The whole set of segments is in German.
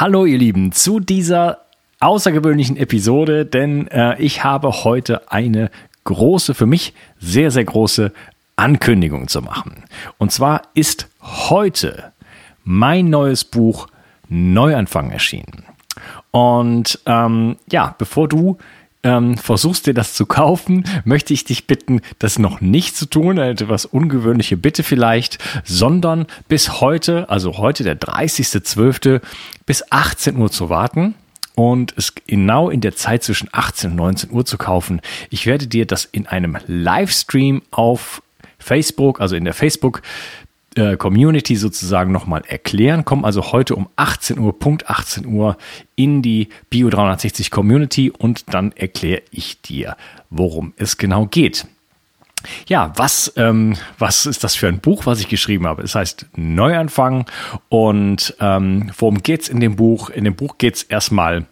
Hallo ihr Lieben zu dieser außergewöhnlichen Episode, denn äh, ich habe heute eine große, für mich sehr, sehr große Ankündigung zu machen. Und zwar ist heute mein neues Buch Neuanfang erschienen. Und ähm, ja, bevor du ähm, versuchst dir das zu kaufen, möchte ich dich bitten, das noch nicht zu tun, eine etwas ungewöhnliche Bitte vielleicht, sondern bis heute, also heute der 30.12. bis 18 Uhr zu warten und es genau in der Zeit zwischen 18 und 19 Uhr zu kaufen. Ich werde dir das in einem Livestream auf Facebook, also in der Facebook äh, Community sozusagen nochmal erklären. Komm also heute um 18 Uhr, Punkt 18 Uhr in die Bio 360 Community und dann erkläre ich dir, worum es genau geht. Ja, was, ähm, was ist das für ein Buch, was ich geschrieben habe? Es heißt Neuanfang und ähm, worum geht's in dem Buch? In dem Buch geht's erstmal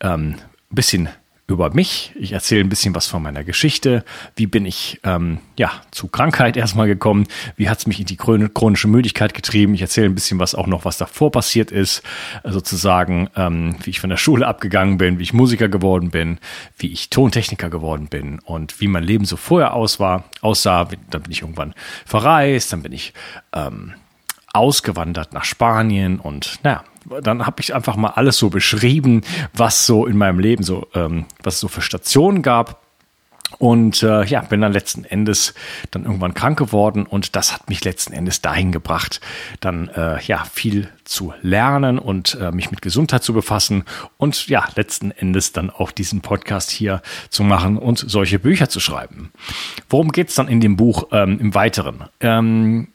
ähm, bisschen über mich. Ich erzähle ein bisschen was von meiner Geschichte. Wie bin ich ähm, ja zu Krankheit erstmal gekommen? Wie hat es mich in die chronische Müdigkeit getrieben? Ich erzähle ein bisschen was auch noch, was davor passiert ist. Sozusagen, ähm, wie ich von der Schule abgegangen bin, wie ich Musiker geworden bin, wie ich Tontechniker geworden bin und wie mein Leben so vorher aus war, aussah. Dann bin ich irgendwann verreist, dann bin ich ähm, ausgewandert nach Spanien und naja, dann habe ich einfach mal alles so beschrieben, was so in meinem Leben so, ähm, was es so für Stationen gab. Und äh, ja, bin dann letzten Endes dann irgendwann krank geworden und das hat mich letzten Endes dahin gebracht, dann äh, ja viel zu lernen und äh, mich mit Gesundheit zu befassen und ja, letzten Endes dann auch diesen Podcast hier zu machen und solche Bücher zu schreiben. Worum geht's dann in dem Buch ähm, im Weiteren? Ähm,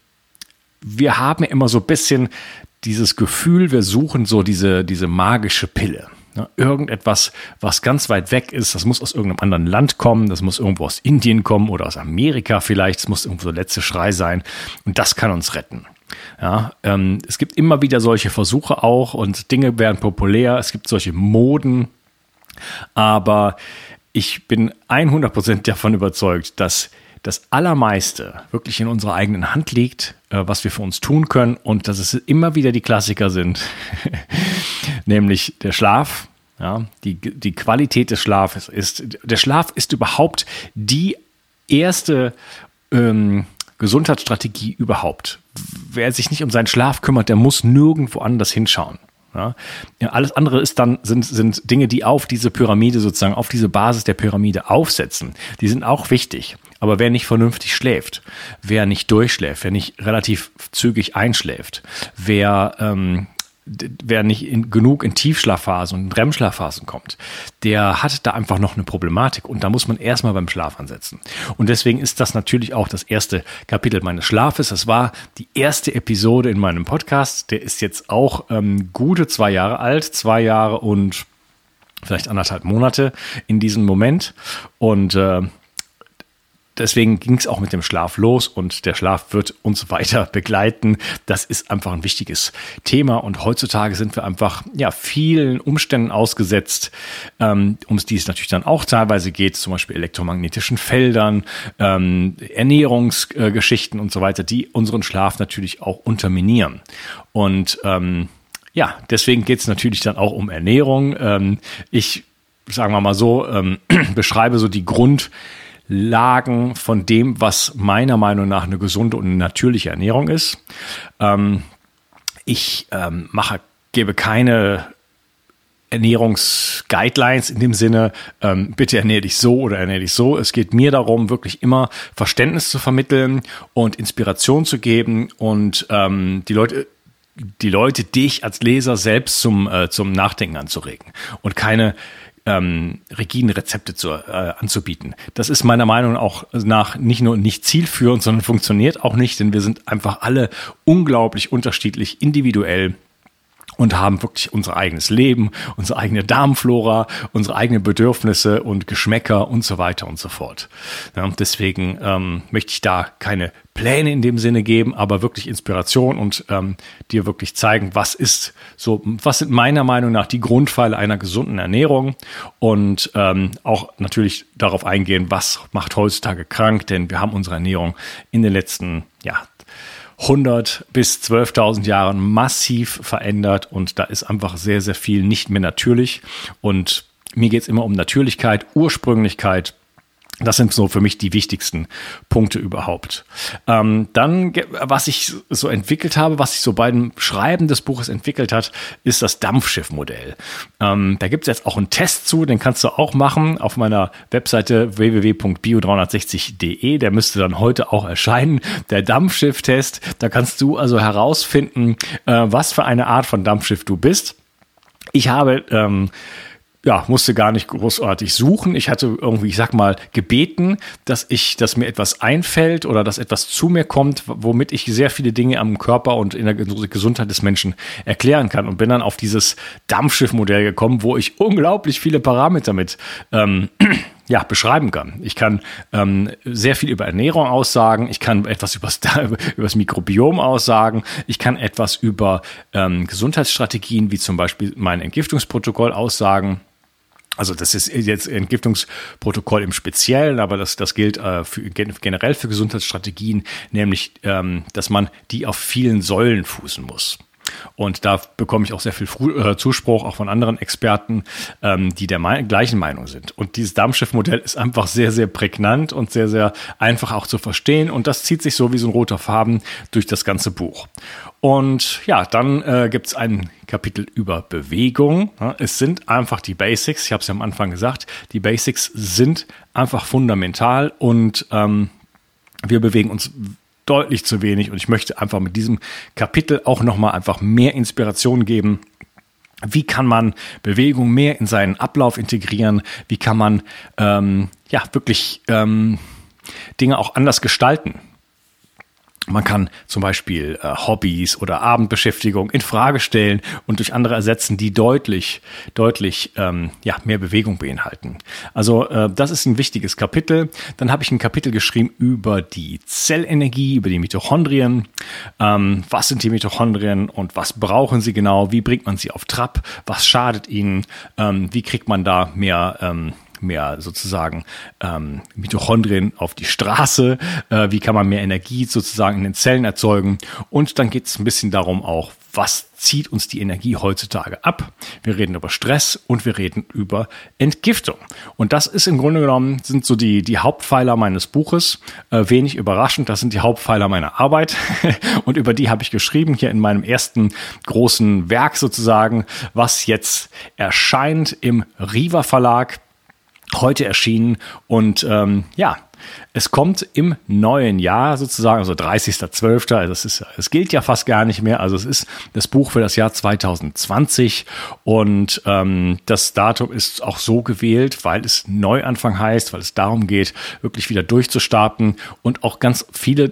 wir haben immer so ein bisschen dieses Gefühl, wir suchen so diese, diese magische Pille. Ne? Irgendetwas, was ganz weit weg ist, das muss aus irgendeinem anderen Land kommen, das muss irgendwo aus Indien kommen oder aus Amerika vielleicht, es muss irgendwo der letzte Schrei sein und das kann uns retten. Ja, ähm, es gibt immer wieder solche Versuche auch und Dinge werden populär, es gibt solche Moden, aber ich bin 100% davon überzeugt, dass das Allermeiste wirklich in unserer eigenen Hand liegt, was wir für uns tun können und dass es immer wieder die Klassiker sind, nämlich der Schlaf. Ja, die, die Qualität des Schlafes ist, der Schlaf ist überhaupt die erste ähm, Gesundheitsstrategie überhaupt. Wer sich nicht um seinen Schlaf kümmert, der muss nirgendwo anders hinschauen. Ja, alles andere ist dann, sind, sind Dinge, die auf diese Pyramide sozusagen, auf diese Basis der Pyramide aufsetzen. Die sind auch wichtig. Aber wer nicht vernünftig schläft, wer nicht durchschläft, wer nicht relativ zügig einschläft, wer ähm, wer nicht in, genug in Tiefschlafphasen und REM-Schlafphasen kommt, der hat da einfach noch eine Problematik und da muss man erstmal beim Schlaf ansetzen. Und deswegen ist das natürlich auch das erste Kapitel meines Schlafes. Das war die erste Episode in meinem Podcast. Der ist jetzt auch ähm, gute zwei Jahre alt, zwei Jahre und vielleicht anderthalb Monate in diesem Moment. Und äh, deswegen ging es auch mit dem Schlaf los und der Schlaf wird uns weiter begleiten. Das ist einfach ein wichtiges Thema und heutzutage sind wir einfach ja vielen Umständen ausgesetzt, ähm, um die es natürlich dann auch teilweise geht, zum Beispiel elektromagnetischen Feldern, ähm, Ernährungsgeschichten äh, und so weiter, die unseren Schlaf natürlich auch unterminieren. Und ähm, ja, deswegen geht es natürlich dann auch um Ernährung. Ähm, ich sagen wir mal so, ähm, beschreibe so die Grund Lagen von dem, was meiner Meinung nach eine gesunde und natürliche Ernährung ist. Ähm, ich ähm, mache, gebe keine Ernährungsguidelines in dem Sinne, ähm, bitte ernähre dich so oder ernähre dich so. Es geht mir darum, wirklich immer Verständnis zu vermitteln und Inspiration zu geben und ähm, die Leute die Leute, dich als Leser selbst zum, äh, zum Nachdenken anzuregen und keine ähm, rigiden Rezepte zu, äh, anzubieten. Das ist meiner Meinung auch nach nicht nur nicht zielführend, sondern funktioniert auch nicht, denn wir sind einfach alle unglaublich unterschiedlich, individuell und haben wirklich unser eigenes Leben, unsere eigene Darmflora, unsere eigenen Bedürfnisse und Geschmäcker und so weiter und so fort. Ja, deswegen ähm, möchte ich da keine Pläne in dem Sinne geben, aber wirklich Inspiration und ähm, dir wirklich zeigen, was ist so, was sind meiner Meinung nach die Grundpfeile einer gesunden Ernährung und ähm, auch natürlich darauf eingehen, was macht heutzutage krank, denn wir haben unsere Ernährung in den letzten ja 100 bis 12.000 Jahren massiv verändert und da ist einfach sehr, sehr viel nicht mehr natürlich. Und mir geht es immer um Natürlichkeit, Ursprünglichkeit das sind so für mich die wichtigsten Punkte überhaupt. Ähm, dann, was ich so entwickelt habe, was sich so beim Schreiben des Buches entwickelt hat, ist das Dampfschiffmodell. Ähm, da gibt es jetzt auch einen Test zu, den kannst du auch machen auf meiner Webseite www.bio360.de. Der müsste dann heute auch erscheinen. Der Dampfschiff-Test. Da kannst du also herausfinden, äh, was für eine Art von Dampfschiff du bist. Ich habe ähm, ja, musste gar nicht großartig suchen. Ich hatte irgendwie, ich sag mal, gebeten, dass ich, dass mir etwas einfällt oder dass etwas zu mir kommt, womit ich sehr viele Dinge am Körper und in der Gesundheit des Menschen erklären kann und bin dann auf dieses Dampfschiffmodell gekommen, wo ich unglaublich viele Parameter mit ähm, ja, beschreiben kann. Ich kann ähm, sehr viel über Ernährung aussagen, ich kann etwas über das Mikrobiom aussagen, ich kann etwas über ähm, Gesundheitsstrategien wie zum Beispiel mein Entgiftungsprotokoll aussagen. Also das ist jetzt Entgiftungsprotokoll im Speziellen, aber das, das gilt äh, für, generell für Gesundheitsstrategien, nämlich, ähm, dass man die auf vielen Säulen fußen muss. Und da bekomme ich auch sehr viel äh, Zuspruch, auch von anderen Experten, ähm, die der Me gleichen Meinung sind. Und dieses Dampfschiffmodell ist einfach sehr, sehr prägnant und sehr, sehr einfach auch zu verstehen. Und das zieht sich so wie so ein roter Faden durch das ganze Buch. Und ja, dann äh, gibt es ein Kapitel über Bewegung. Es sind einfach die Basics. Ich habe es ja am Anfang gesagt. Die Basics sind einfach fundamental und ähm, wir bewegen uns deutlich zu wenig und ich möchte einfach mit diesem Kapitel auch nochmal einfach mehr Inspiration geben. Wie kann man Bewegung mehr in seinen Ablauf integrieren? Wie kann man ähm, ja wirklich ähm, Dinge auch anders gestalten? Man kann zum Beispiel äh, Hobbys oder Abendbeschäftigung in Frage stellen und durch andere ersetzen, die deutlich, deutlich ähm, ja, mehr Bewegung beinhalten. Also äh, das ist ein wichtiges Kapitel. Dann habe ich ein Kapitel geschrieben über die Zellenergie, über die Mitochondrien. Ähm, was sind die Mitochondrien und was brauchen sie genau? Wie bringt man sie auf Trab? Was schadet ihnen? Ähm, wie kriegt man da mehr ähm, mehr sozusagen ähm, Mitochondrien auf die Straße, äh, wie kann man mehr Energie sozusagen in den Zellen erzeugen und dann geht es ein bisschen darum auch, was zieht uns die Energie heutzutage ab. Wir reden über Stress und wir reden über Entgiftung. Und das ist im Grunde genommen, sind so die, die Hauptpfeiler meines Buches. Äh, wenig überraschend, das sind die Hauptpfeiler meiner Arbeit. und über die habe ich geschrieben, hier in meinem ersten großen Werk sozusagen, was jetzt erscheint im Riva Verlag heute erschienen. Und ähm, ja, es kommt im neuen Jahr sozusagen, also 30.12., also es, ist, es gilt ja fast gar nicht mehr, also es ist das Buch für das Jahr 2020 und ähm, das Datum ist auch so gewählt, weil es Neuanfang heißt, weil es darum geht, wirklich wieder durchzustarten. Und auch ganz viele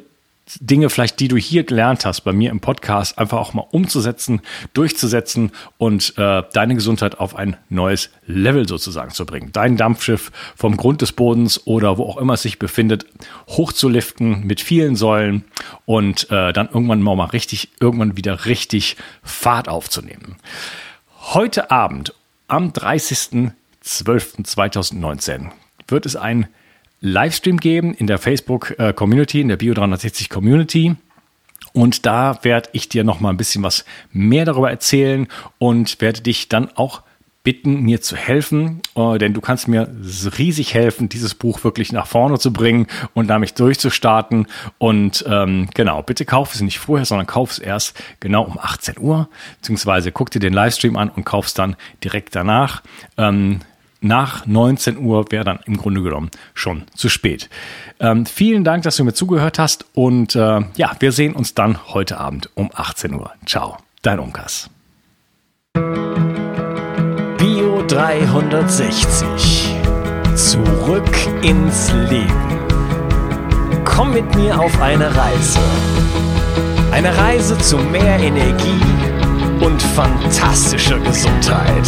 Dinge vielleicht, die du hier gelernt hast, bei mir im Podcast, einfach auch mal umzusetzen, durchzusetzen und äh, deine Gesundheit auf ein neues Level sozusagen zu bringen. Dein Dampfschiff vom Grund des Bodens oder wo auch immer es sich befindet, hochzuliften mit vielen Säulen und äh, dann irgendwann mal richtig, irgendwann wieder richtig Fahrt aufzunehmen. Heute Abend am 30.12.2019 wird es ein Livestream geben in der Facebook-Community, in der Bio360 Community. Und da werde ich dir noch mal ein bisschen was mehr darüber erzählen und werde dich dann auch bitten, mir zu helfen, äh, denn du kannst mir riesig helfen, dieses Buch wirklich nach vorne zu bringen und damit durchzustarten. Und ähm, genau, bitte kauf es nicht vorher, sondern kauf es erst genau um 18 Uhr, beziehungsweise guck dir den Livestream an und kauf es dann direkt danach. Ähm, nach 19 Uhr wäre dann im Grunde genommen schon zu spät. Ähm, vielen Dank, dass du mir zugehört hast und äh, ja, wir sehen uns dann heute Abend um 18 Uhr. Ciao, dein Unkas. Bio 360. Zurück ins Leben. Komm mit mir auf eine Reise. Eine Reise zu mehr Energie und fantastischer Gesundheit.